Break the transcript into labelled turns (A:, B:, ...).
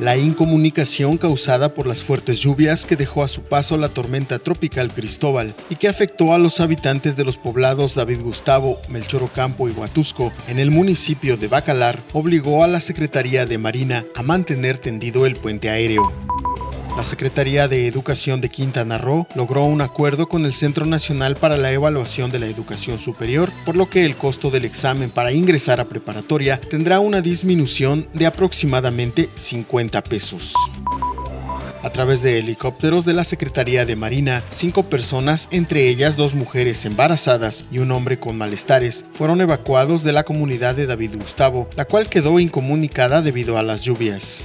A: La incomunicación causada por las fuertes lluvias que dejó a su paso la tormenta tropical Cristóbal y que afectó a los habitantes de los poblados David Gustavo, Melchor Ocampo y Huatusco en el municipio de Bacalar obligó a la Secretaría de Marina a mantener tendido el puente aéreo. La Secretaría de Educación de Quintana Roo logró un acuerdo con el Centro Nacional para la Evaluación de la Educación Superior, por lo que el costo del examen para ingresar a preparatoria tendrá una disminución de aproximadamente 50 pesos. A través de helicópteros de la Secretaría de Marina, cinco personas, entre ellas dos mujeres embarazadas y un hombre con malestares, fueron evacuados de la comunidad de David Gustavo, la cual quedó incomunicada debido a las lluvias.